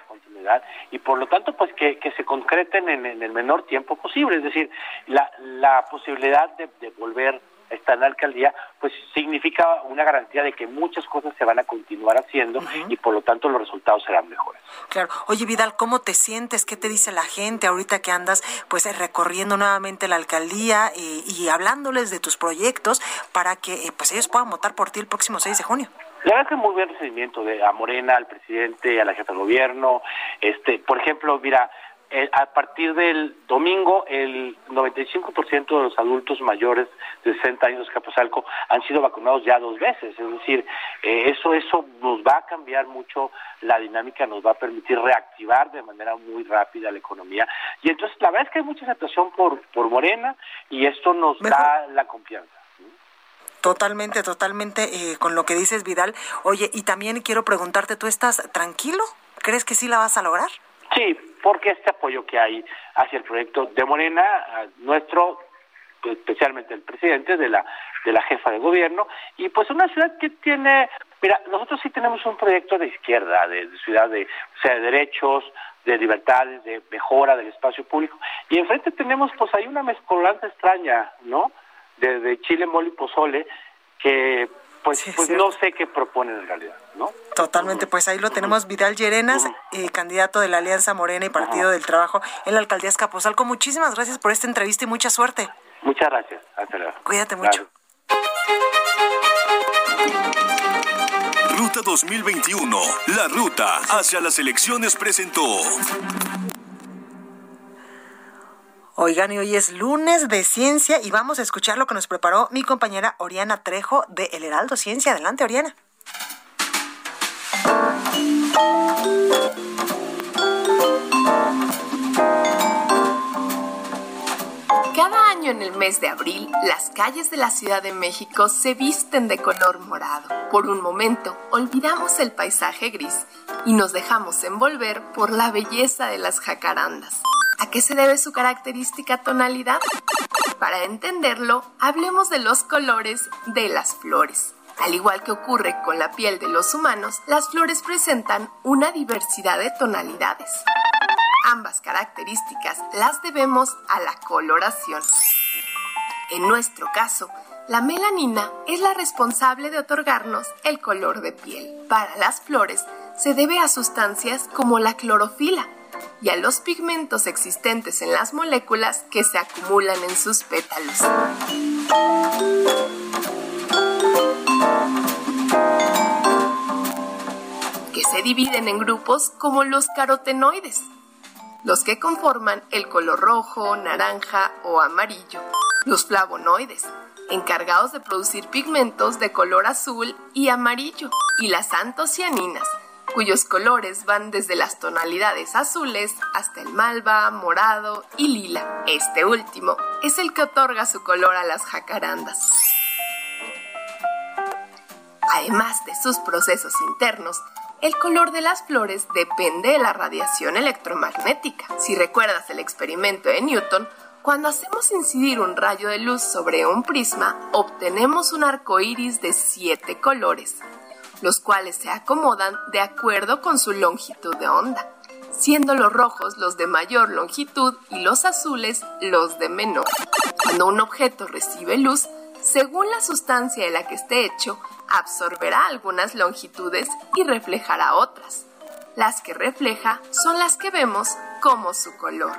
y por lo tanto, pues que, que se concreten en, en el menor tiempo posible. Es decir, la, la posibilidad de, de volver a estar en la alcaldía, pues significa una garantía de que muchas cosas se van a continuar haciendo y por lo tanto los resultados serán mejores. Claro. Oye, Vidal, ¿cómo te sientes? ¿Qué te dice la gente ahorita que andas pues recorriendo nuevamente la alcaldía eh, y hablándoles de tus proyectos para que eh, pues ellos puedan votar por ti el próximo 6 de junio? La verdad es que muy buen recibimiento de a Morena, al presidente, a la jefa de gobierno. Este, por ejemplo, mira, eh, a partir del domingo, el 95% de los adultos mayores de 60 años de Capozalco han sido vacunados ya dos veces. Es decir, eh, eso, eso nos va a cambiar mucho la dinámica, nos va a permitir reactivar de manera muy rápida la economía. Y entonces, la verdad es que hay mucha aceptación por, por Morena y esto nos da la confianza. Totalmente, totalmente eh, con lo que dices, Vidal. Oye, y también quiero preguntarte, ¿tú estás tranquilo? ¿Crees que sí la vas a lograr? Sí, porque este apoyo que hay hacia el proyecto de Morena, nuestro, especialmente el presidente, de la, de la jefa de gobierno, y pues una ciudad que tiene, mira, nosotros sí tenemos un proyecto de izquierda, de, ciudad de, o sea, de derechos, de libertades, de mejora del espacio público, y enfrente tenemos, pues hay una mezcolanza extraña, ¿no? De, de Chile, Mole y Pozole, que pues, pues no sé qué proponen en realidad, ¿no? Totalmente, pues ahí lo tenemos, Vidal Llerenas, eh, candidato de la Alianza Morena y Partido del Trabajo en la Alcaldía Escaposalco. Muchísimas gracias por esta entrevista y mucha suerte. Muchas gracias, hasta luego. Cuídate mucho. Ruta 2021, la ruta hacia las elecciones presentó. Oigan, y hoy es lunes de ciencia y vamos a escuchar lo que nos preparó mi compañera Oriana Trejo de El Heraldo Ciencia. Adelante, Oriana. Cada año en el mes de abril, las calles de la Ciudad de México se visten de color morado. Por un momento, olvidamos el paisaje gris y nos dejamos envolver por la belleza de las jacarandas. ¿A qué se debe su característica tonalidad? Para entenderlo, hablemos de los colores de las flores. Al igual que ocurre con la piel de los humanos, las flores presentan una diversidad de tonalidades. Ambas características las debemos a la coloración. En nuestro caso, la melanina es la responsable de otorgarnos el color de piel. Para las flores se debe a sustancias como la clorofila, y a los pigmentos existentes en las moléculas que se acumulan en sus pétalos. que se dividen en grupos como los carotenoides, los que conforman el color rojo, naranja o amarillo, los flavonoides, encargados de producir pigmentos de color azul y amarillo, y las antocianinas, cuyos colores van desde las tonalidades azules hasta el malva, morado y lila. Este último es el que otorga su color a las jacarandas. Además de sus procesos internos, el color de las flores depende de la radiación electromagnética. Si recuerdas el experimento de Newton, cuando hacemos incidir un rayo de luz sobre un prisma, obtenemos un arco iris de siete colores, los cuales se acomodan de acuerdo con su longitud de onda, siendo los rojos los de mayor longitud y los azules los de menor. Cuando un objeto recibe luz, según la sustancia de la que esté hecho, absorberá algunas longitudes y reflejará otras. Las que refleja son las que vemos como su color.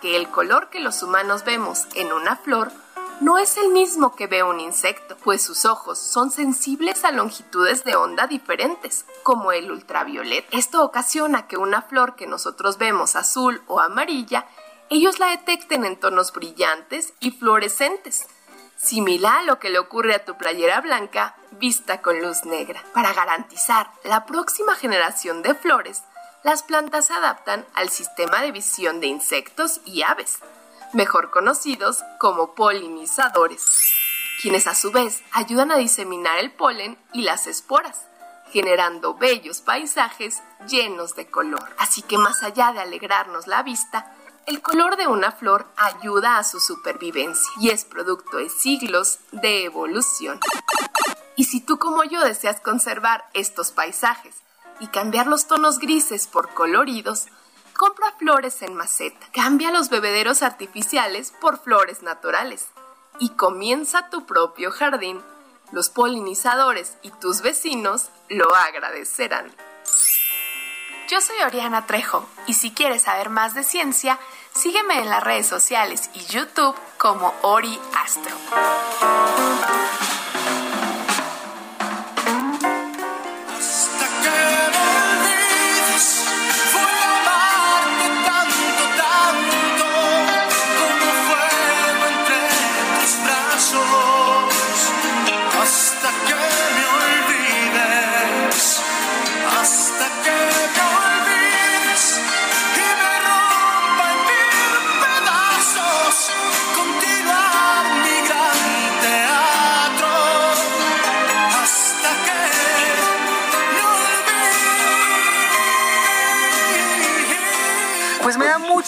Que el color que los humanos vemos en una flor no es el mismo que ve un insecto, pues sus ojos son sensibles a longitudes de onda diferentes, como el ultravioleta. Esto ocasiona que una flor que nosotros vemos azul o amarilla, ellos la detecten en tonos brillantes y fluorescentes, similar a lo que le ocurre a tu playera blanca vista con luz negra. Para garantizar la próxima generación de flores, las plantas se adaptan al sistema de visión de insectos y aves, mejor conocidos como polinizadores, quienes a su vez ayudan a diseminar el polen y las esporas, generando bellos paisajes llenos de color. Así que más allá de alegrarnos la vista, el color de una flor ayuda a su supervivencia y es producto de siglos de evolución. Y si tú como yo deseas conservar estos paisajes y cambiar los tonos grises por coloridos, compra flores en maceta, cambia los bebederos artificiales por flores naturales y comienza tu propio jardín. Los polinizadores y tus vecinos lo agradecerán. Yo soy Oriana Trejo y si quieres saber más de ciencia, sígueme en las redes sociales y YouTube como Ori Astro.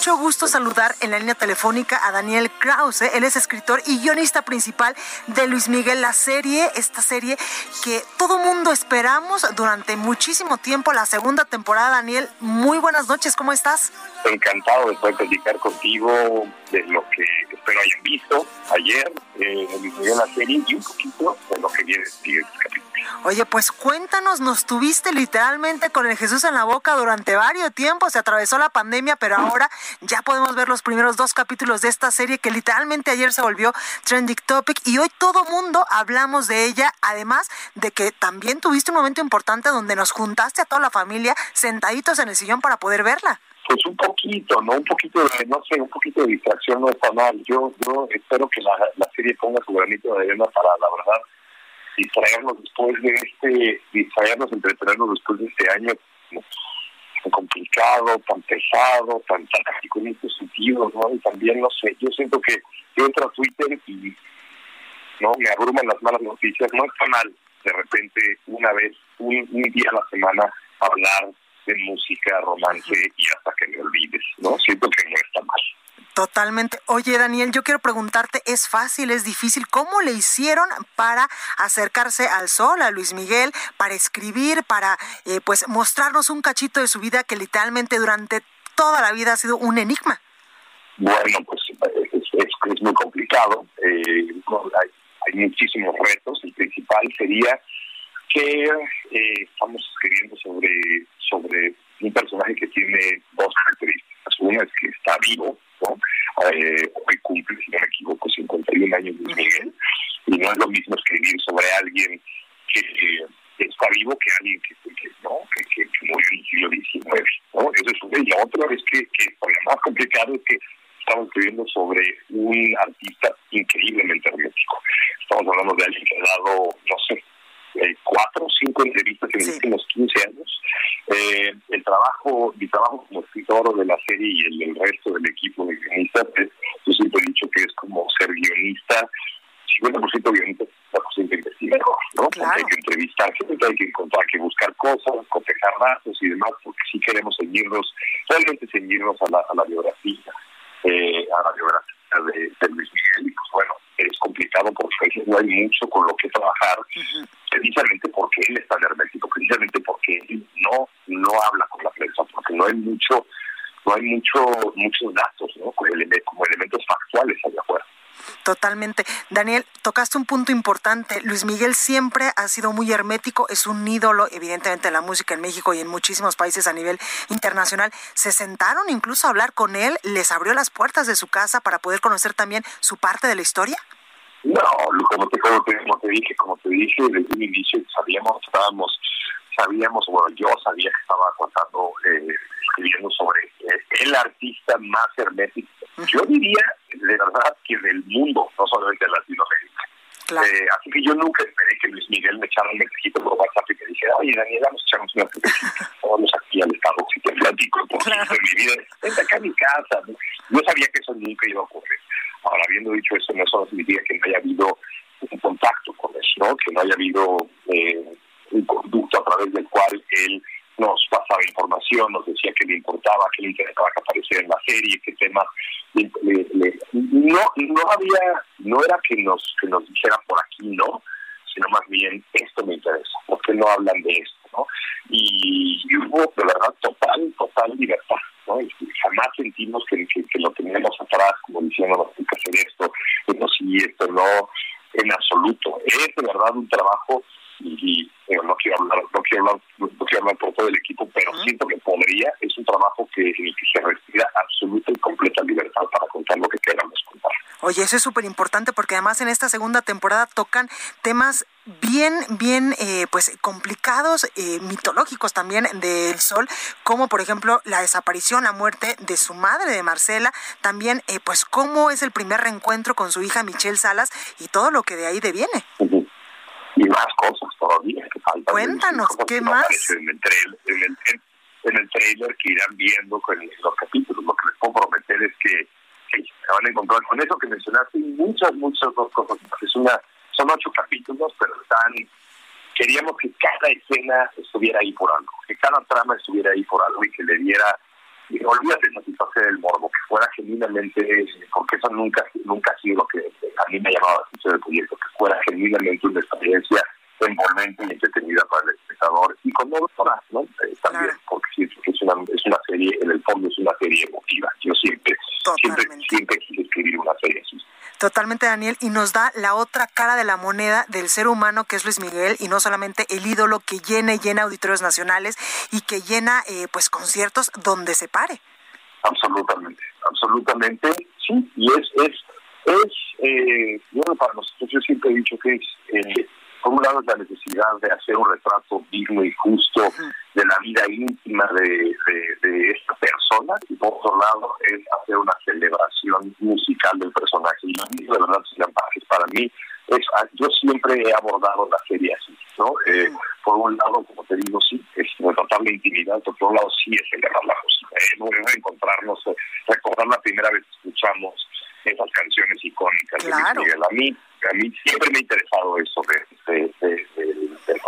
Mucho gusto saludar en la línea telefónica a Daniel Krause. Él es escritor y guionista principal de Luis Miguel, la serie, esta serie que todo mundo esperamos durante muchísimo tiempo, la segunda temporada. Daniel, muy buenas noches, ¿cómo estás? Encantado de poder platicar contigo de lo que espero hayan visto ayer eh, Miguel, la serie y un poquito de lo que viene en. Oye, pues cuéntanos, nos tuviste literalmente con el Jesús en la boca durante varios tiempos, se atravesó la pandemia, pero ahora ya podemos ver los primeros dos capítulos de esta serie que literalmente ayer se volvió trending topic y hoy todo mundo hablamos de ella, además de que también tuviste un momento importante donde nos juntaste a toda la familia sentaditos en el sillón para poder verla. Pues un poquito, ¿no? Un poquito de, no sé, un poquito de distracción no está mal. Yo, yo espero que la, la serie ponga su granito de arena para, la verdad, distraernos después de este, distraernos, entretenernos después de este año tan complicado, tan pesado, tan trágico en estos sentidos, ¿no? Y también, no sé, yo siento que yo entro a Twitter y no me abruman las malas noticias, no está mal de repente una vez, un, un día a la semana hablar de música, romance y hasta que me olvides, ¿no? Siento que no está mal. Totalmente. Oye, Daniel, yo quiero preguntarte, ¿es fácil, es difícil? ¿Cómo le hicieron para acercarse al sol, a Luis Miguel, para escribir, para eh, pues mostrarnos un cachito de su vida que literalmente durante toda la vida ha sido un enigma? Bueno, pues es, es, muy complicado. Eh, hay, hay, muchísimos retos. El principal sería que eh, estamos escribiendo sobre, sobre un personaje que tiene dos características. Una es que está vivo, ¿no? Eh, hoy cumple, si no me equivoco, 51 años de Miguel, y no es lo mismo escribir sobre alguien que está vivo que alguien que, no que, murió en el siglo XIX. ¿no? Eso es una. Y la otra es que, que lo más complicado es que estamos escribiendo sobre un artista increíblemente hermético. Estamos hablando de alguien que ha dado, no sé, eh, cuatro o cinco entrevistas en los últimos 15 años. Eh, el trabajo, mi trabajo como escritor de la serie y el, el resto del equipo de guionistas, es, yo siempre he dicho que es como ser guionista, 50% guionista, 50% investigador, ¿no? Porque hay que entrevistar hay que encontrar, hay que buscar cosas, cotejar datos y demás, porque sí queremos ceñirnos, realmente ceñirnos a la, a la biografía, eh, a la biografía de, de Luis Miguel, y pues bueno, es complicado porque no hay mucho con lo que trabajar, precisamente porque él está hermético, precisamente porque él no, no habla con la prensa, porque no hay mucho, no hay mucho, muchos datos, ¿no? Como, elementos factuales allá afuera. Totalmente. Daniel, tocaste un punto importante. Luis Miguel siempre ha sido muy hermético, es un ídolo, evidentemente, en la música en México y en muchísimos países a nivel internacional. Se sentaron incluso a hablar con él, les abrió las puertas de su casa para poder conocer también su parte de la historia. No, como te, como te, como te dije, como te dije desde un inicio, sabíamos, estábamos, sabíamos, bueno, yo sabía que estaba contando, eh, escribiendo sobre eh, el artista más hermético, yo diría, de verdad, que del mundo, no solamente de Latinoamérica. Eh, así que yo nunca esperé que Luis Miguel me echara un mensajito por WhatsApp y que dijera, oye, Daniel, vamos a echarnos una Vamos aquí al estado si te platico de mi vida. Vente acá a mi casa. Yo sabía que eso nunca iba a ocurrir. Ahora, habiendo dicho eso, no solo significa que no haya habido un contacto con eso, ¿no? que no haya habido eh, un conducto a través del cual él nos pasaba información, nos decía que le importaba, que le interesaba que apareciera en la serie, qué tema. no, no había, no era que nos, que nos dijera por aquí no, sino más bien esto me interesa, ¿por qué no hablan de esto? ¿no? Y, hubo de verdad total, total libertad. ¿no? Y jamás sentimos que, que, lo teníamos atrás, como diciendo, no hay que hacer esto, esto sí, esto no, en absoluto. Es de verdad un trabajo y, no quiero hablar, no quiero hablar, no quiero hablar por todo el equipo, pero siento que podría, es un trabajo que, en el que se respira absoluta y completa libertad para contar lo que queramos contar. Oye, eso es súper importante porque además en esta segunda temporada tocan temas bien, bien, eh, pues complicados, eh, mitológicos también del Sol, como por ejemplo la desaparición, la muerte de su madre, de Marcela, también eh, pues cómo es el primer reencuentro con su hija Michelle Salas y todo lo que de ahí deviene. Y más cosas todavía que faltan. Cuéntanos, ¿qué más? En el, trailer, en, el, en el trailer que irán viendo con los capítulos, lo que les puedo prometer es que, que se van a encontrar con eso que mencionaste y muchas, muchas cosas. Es una son ocho capítulos, pero están queríamos que cada escena estuviera ahí por algo, que cada trama estuviera ahí por algo y que le diera, y olvídate de satisfacer el morbo, que fuera genuinamente, porque eso nunca nunca ha sido lo que a mí me ha llamado la atención del proyecto, que fuera genuinamente una experiencia envolvente y entretenida para el espectador y con horas, ¿no? Eh, también, porque es una, es una serie, en el fondo es una serie emotiva. Yo siempre, siempre, siempre quise escribir una serie. Totalmente, Daniel, y nos da la otra cara de la moneda del ser humano que es Luis Miguel y no solamente el ídolo que llena y llena auditorios nacionales y que llena eh, pues conciertos donde se pare. Absolutamente, absolutamente, sí, y es, es, es, eh, bueno, para nosotros yo siempre he dicho que es eh, por un lado es la necesidad de hacer un retrato digno y justo de la vida íntima de, de, esta persona y por otro lado es hacer una celebración musical del personaje. Y de verdad, para mí, es, ah, yo siempre he abordado la serie así, ¿no? Eh, por un lado, como te digo, sí, es retratar la intimidad, por otro lado, sí es celebrar la música. Eh, no es encontrarnos, eh, recordar la primera vez que escuchamos esas canciones icónicas de Luis Miguel. A mí, a mí siempre me ha interesado eso de, de,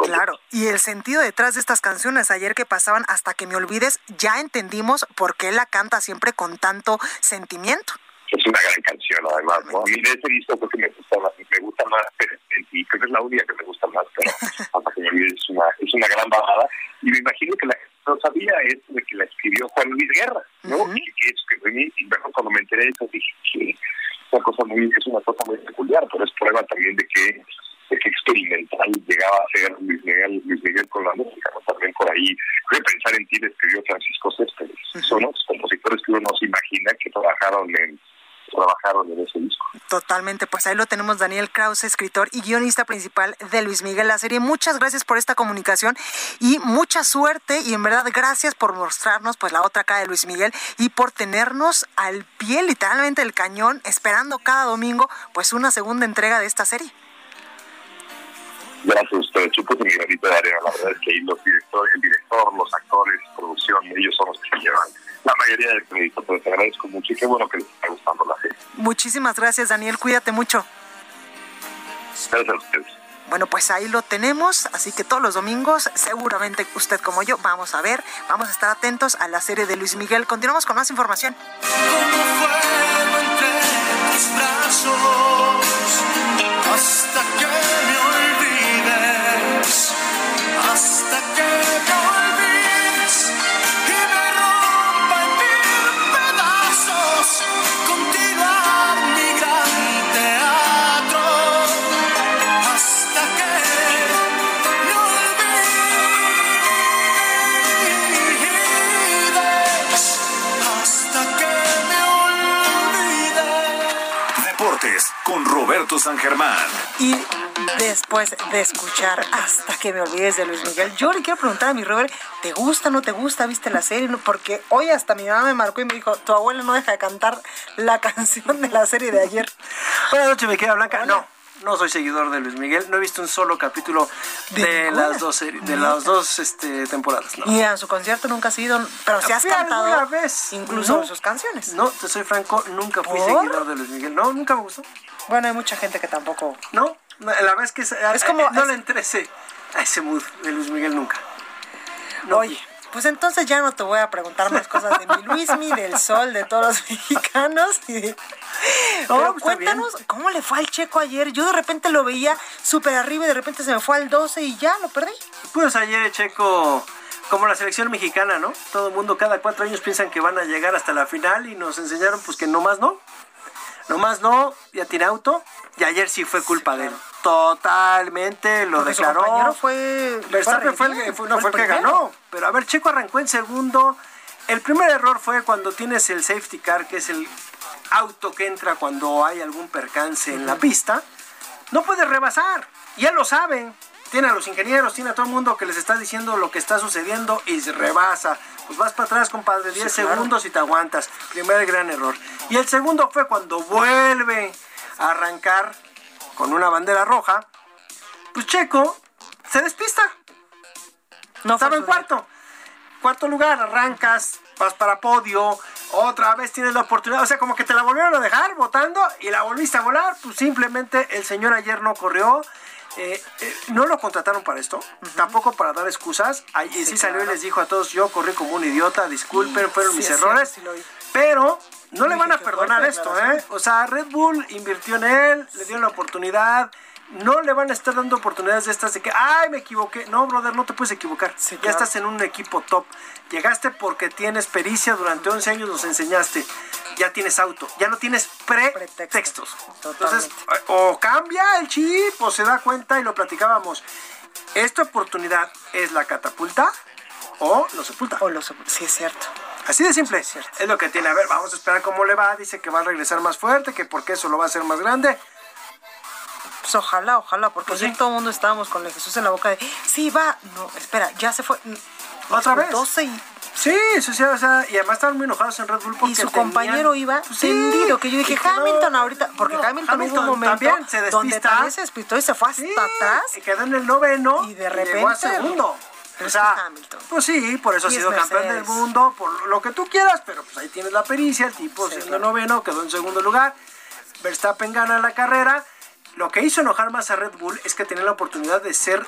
Claro, y el sentido detrás de estas canciones, ayer que pasaban hasta que me olvides, ya entendimos por qué la canta siempre con tanto sentimiento. Es una gran canción, además. ¿no? A mí de ese disco creo que me gusta más, me gusta más, y creo que es la única que me gusta más, pero hasta que me olvides es una, es una gran balada. Y me imagino que la gente no sabía esto de que la escribió Juan Luis Guerra, ¿no? Y que es que y cuando me enteré de eso dije que una cosa muy, es una cosa muy peculiar, pero es prueba también de que, de que experimental llegaba a ser Luis Miguel, Luis Miguel con la música, ¿no? también por ahí, creo pensar en ti escribió Francisco Céspedes, son los compositores que uno no se imagina que trabajaron en trabajaron en ese disco. Totalmente, pues ahí lo tenemos Daniel Krause, escritor y guionista principal de Luis Miguel la serie. Muchas gracias por esta comunicación y mucha suerte y en verdad gracias por mostrarnos pues la otra cara de Luis Miguel y por tenernos al pie literalmente del cañón esperando cada domingo pues una segunda entrega de esta serie. Gracias a ustedes, chupo mi granito de arena, la verdad es que ahí los directores, el director, los actores, producción, ellos son los que se llevan la mayoría del crédito, pero te agradezco mucho y qué bueno que les está gustando la serie. Muchísimas gracias, Daniel. Cuídate mucho. Gracias a ustedes. Bueno, pues ahí lo tenemos, así que todos los domingos, seguramente usted como yo, vamos a ver, vamos a estar atentos a la serie de Luis Miguel. Continuamos con más información. hasta San Germán. Y después de escuchar hasta que me olvides de Luis Miguel, yo le quiero preguntar a mi Robert, ¿te gusta, no te gusta? ¿Viste la serie? Porque hoy hasta mi mamá me marcó y me dijo, tu abuela no deja de cantar la canción de la serie de ayer. Buenas noches, me queda blanca. No no soy seguidor de Luis Miguel, no he visto un solo capítulo de, las dos de las dos este, temporadas. Y a su concierto nunca has ido, pero si has cantado vez, incluso sus canciones. No, te soy franco, nunca fui seguidor de Luis Miguel. No, nunca me gustó. Bueno, hay mucha gente que tampoco. No, la vez que es, como no le interese a ese mood de Luis Miguel nunca. Oye, pues entonces ya no te voy a preguntar más cosas de mi Luismi, del sol, de todos los mexicanos. Pero pues cuéntanos cómo le fue al Checo ayer. Yo de repente lo veía súper arriba y de repente se me fue al 12 y ya lo perdí. Pues ayer Checo como la selección mexicana, ¿no? Todo el mundo cada cuatro años piensan que van a llegar hasta la final y nos enseñaron pues que no más no. No más no, ya tiene auto y ayer sí fue culpa de él. totalmente, lo Porque su declaró. compañero fue- Verstappen fue el, fue- no fue el que ganó. Pero a ver, Checo arrancó en segundo. El primer error fue cuando tienes el safety car, que es el auto que entra cuando hay algún percance en la pista. No puedes rebasar. Y él lo sabe. Tiene a los ingenieros, tiene a todo el mundo que les está diciendo lo que está sucediendo y se rebasa. Pues vas para atrás, compadre, 10 claro. segundos y te aguantas. Primer gran error. Y el segundo fue cuando vuelve a arrancar con una bandera roja. Pues Checo se despista. No Estaba en cuarto. Cuarto lugar, arrancas, vas para podio, otra vez tienes la oportunidad. O sea, como que te la volvieron a dejar votando y la volviste a volar. Pues simplemente el señor ayer no corrió. Eh, eh, no lo contrataron para esto, tampoco para dar excusas. Ahí sí, Sí, salió y les dijo a todos, yo corrí como un idiota, disculpen, fueron Sí, mis cierto, errores. Pero no le van a perdonar esto. ¿eh? O sea, Red Bull invirtió en él, le dieron la oportunidad. No le van a estar dando oportunidades de estas de que, ay, me equivoqué. No, brother, no te puedes equivocar. ya claro. estás en un equipo top. Llegaste porque tienes pericia, durante 11 años nos enseñaste. Ya tienes auto, ya no tienes pretextos. Entonces, o cambia el chip o se da cuenta y lo platicábamos. Esta oportunidad es la catapulta o lo sepulta. O lo sepulta, sí es cierto. Así de simple. Es lo que tiene. A ver, vamos a esperar cómo le va. Dice que va a regresar más fuerte, que porque eso lo va a hacer más grande. Pues ojalá, ojalá, porque Pues todo el mundo estábamos con el Jesús en la boca de, sí, va, no, espera, ya se fue. ¿Otra vez? 12 y, Sí, sí, sí, o sea, y además estaban muy enojados en Red Bull porque y su tenían- compañero iba Sí, tendido, que yo dije, y no- Hamilton ahorita, porque no, Hamilton, hubo Hamilton un momento también se donde despista. también se despistó y se fue hasta Sí, atrás. y quedó en el noveno Y de llegó a repente- segundo. Pero O sea, Hamilton. pues sí, por eso ha Y sido campeón del mundo, por lo que tú quieras, pero pues ahí tienes la pericia, el tipo Sí, siendo claro. noveno, quedó en segundo lugar. Verstappen gana la carrera. Lo que hizo enojar más a Red Bull es que tenía la oportunidad de ser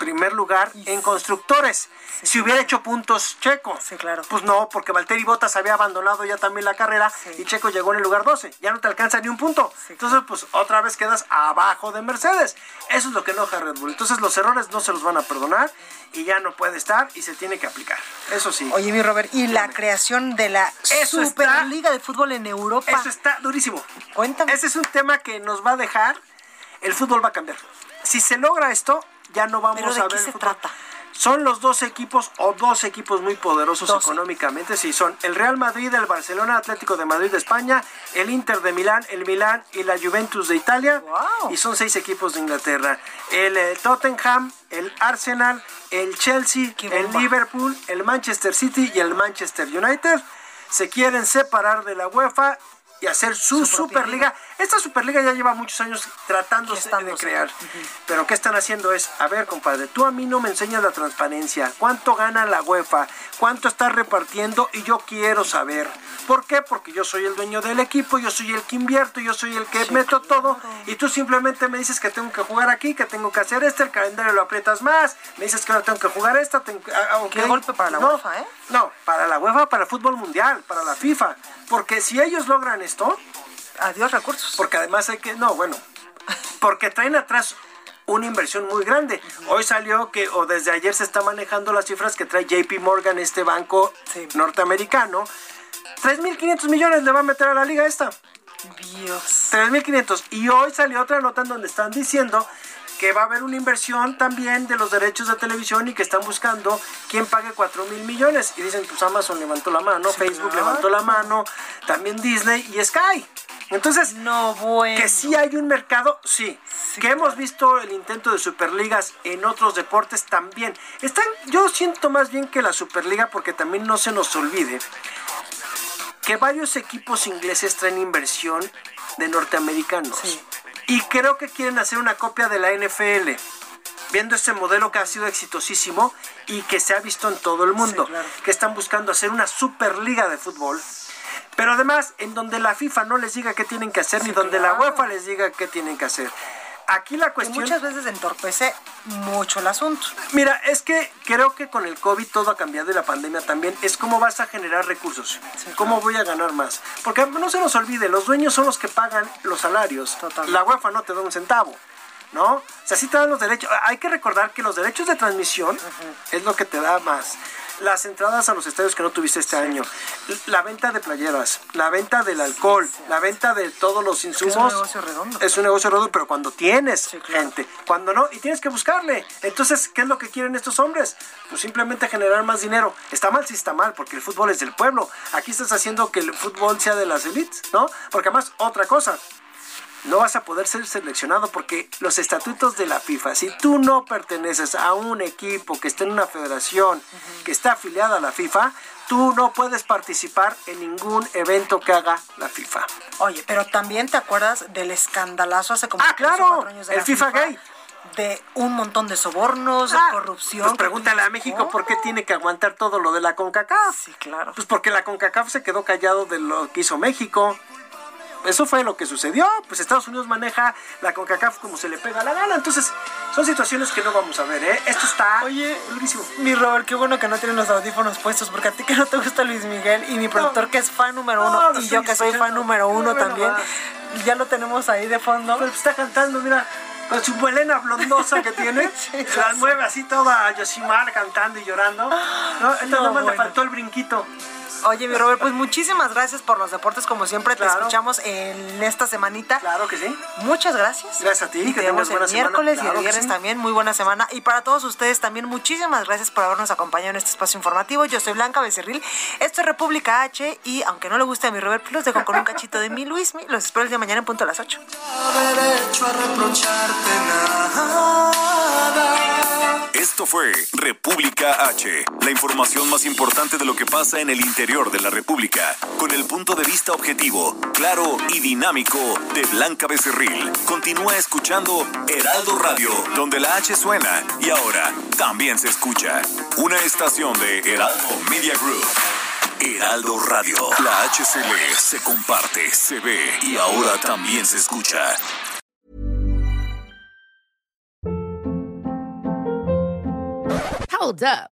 primer lugar en constructores. si hubiera hecho puntos Checo. Sí, claro. Pues no, porque Valtteri Bottas había abandonado ya también la carrera y Checo llegó en el lugar 12. Ya no te alcanza ni un punto. Entonces, pues otra vez quedas abajo de Mercedes. Eso es lo que enoja a Red Bull. Entonces, los errores no se los van a perdonar y ya no puede estar y se tiene que aplicar. Eso sí. Oye, mi Robert, y la creación de la Superliga de Fútbol en Europa. Eso está durísimo. Cuéntame. Ese es un tema que nos va a dejar. El fútbol va a cambiar. Si se logra esto, ya no vamos ¿Pero de a qué ver. se el fútbol. trata? Son los dos equipos o dos equipos muy poderosos económicamente. Sí, son el Real Madrid, el Barcelona, Atlético de Madrid de España, el Inter de Milán, el Milán y la Juventus de Italia. Wow. Y son seis equipos de Inglaterra. El eh, Tottenham, el Arsenal, el Chelsea, Qué el. Liverpool, el Manchester City y el Manchester United se quieren separar de la UEFA y hacer su, Superliga. Esta Superliga ya lleva muchos años tratándose de crear. Pero ¿qué están haciendo? Es, a ver, compadre, tú a mí no me enseñas la transparencia. ¿Cuánto gana la UEFA? ¿Cuánto estás repartiendo? Y yo quiero saber. ¿Por qué? Porque yo soy el dueño del equipo, yo soy el que invierto, yo soy el que meto todo. Y tú simplemente me dices que tengo que jugar aquí, que tengo que hacer este, el calendario lo aprietas más. Me dices que no tengo que jugar esta. Tengo que- ah, ah. Qué golpe para la No, UEFA, ¿eh? No, para la UEFA, para el fútbol mundial, para la FIFA. Porque si ellos logran esto, Adiós recursos. porque además hay que, no, bueno, porque traen atrás una inversión muy grande. Hoy salió que, o desde ayer se está manejando las cifras que trae JP Morgan, este banco Sí. norteamericano. 3.500 millones le va a meter a la liga esta. Dios. 3.500. Y hoy salió otra nota en donde están diciendo que va a haber una inversión también de los derechos de televisión y que están buscando quién pague 4 mil millones. Y dicen, pues Amazon levantó la mano, Facebook claro. levantó la mano, también Disney y Sky. Entonces, No, bueno. que sí hay un mercado, sí. que hemos visto el intento de Superligas en otros deportes también. Están, yo siento más bien que la Superliga, porque también no se nos olvide que varios equipos ingleses traen inversión de norteamericanos. Sí. Y creo que quieren hacer una copia de la NFL. Viendo este modelo que ha sido exitosísimo y que se ha visto en todo el mundo, Sí, claro. que están buscando hacer una superliga de fútbol, pero además en donde la FIFA no les diga qué tienen que hacer, ni donde la. UEFA les diga qué tienen que hacer. Aquí la Y cuestión... muchas veces entorpece mucho el asunto. Mira, es que creo que con el COVID todo ha cambiado y la pandemia también. Es cómo vas a generar recursos. cómo voy a ganar más. Porque no se nos olvide, los dueños son los que pagan los salarios. Totalmente. La UEFA no te da un centavo. ¿No? O sea, sí te dan los derechos. Hay que recordar que los derechos de transmisión es lo que te da más. Las entradas a los estadios que no tuviste este año, la venta de playeras, la venta del alcohol, la venta de todos los insumos. Es, un negocio redondo. Es un negocio redondo, pero cuando tienes gente, cuando no, y tienes que buscarle. Entonces, ¿qué es lo que quieren estos hombres? Pues simplemente generar más dinero. Está mal, sí está mal, porque el fútbol es del pueblo. Aquí estás haciendo que el fútbol sea de las élites, ¿no? Porque además, otra cosa, no vas a poder ser seleccionado porque los estatutos de la FIFA, si tú no perteneces a un equipo que esté en una federación que está afiliada a la FIFA, tú no puedes participar en ningún evento que haga la FIFA. Oye, pero también te acuerdas del escandalazo hace como ah, claro, años de el FIFA, Gay de un montón de sobornos, de ah, corrupción. Pues pregúntale a México por qué tiene que aguantar todo lo de la CONCACAF. Sí, claro. Pues porque la CONCACAF se quedó callado de lo que hizo México eso fue lo que sucedió. Pues Estados Unidos maneja la CONCACAF como se le pega la gana. Entonces, son situaciones que no vamos a ver, ¿eh? Esto está Oye, durísimo. Mi Robert, qué bueno que no tienen los audífonos puestos, porque a ti que no te gusta Luis Miguel y mi productor que es fan número uno y yo que soy fan número uno también, ya lo tenemos ahí de fondo. Pero está cantando, mira con su melena blondosa que tiene, se la mueve así toda Yoshimar cantando y llorando. ¿no? Entonces nada más le faltó el brinquito. Oye, mi Robert, pues muchísimas gracias por los deportes, como siempre te escuchamos en esta semanita. Claro que sí. Muchas gracias. Gracias a ti, que tenemos el miércoles y el viernes también, muy buena semana. Y para todos ustedes también, muchísimas gracias por habernos acompañado en este espacio informativo. Yo soy Blanca Becerril, esto es República H y aunque no le guste a mi Robert, pues los dejo con un cachito de mi Luis. Los espero el día de mañana en punto a las 8. Esto fue República H, la información más importante de lo que pasa en el interior de la República, con el punto de vista objetivo, claro y dinámico de Blanca Becerril. Continúa escuchando Heraldo Radio, donde la H suena y ahora también se escucha. Una estación de Heraldo Media Group. Heraldo Radio, la HCL se comparte, se ve y ahora también se escucha. Hold up.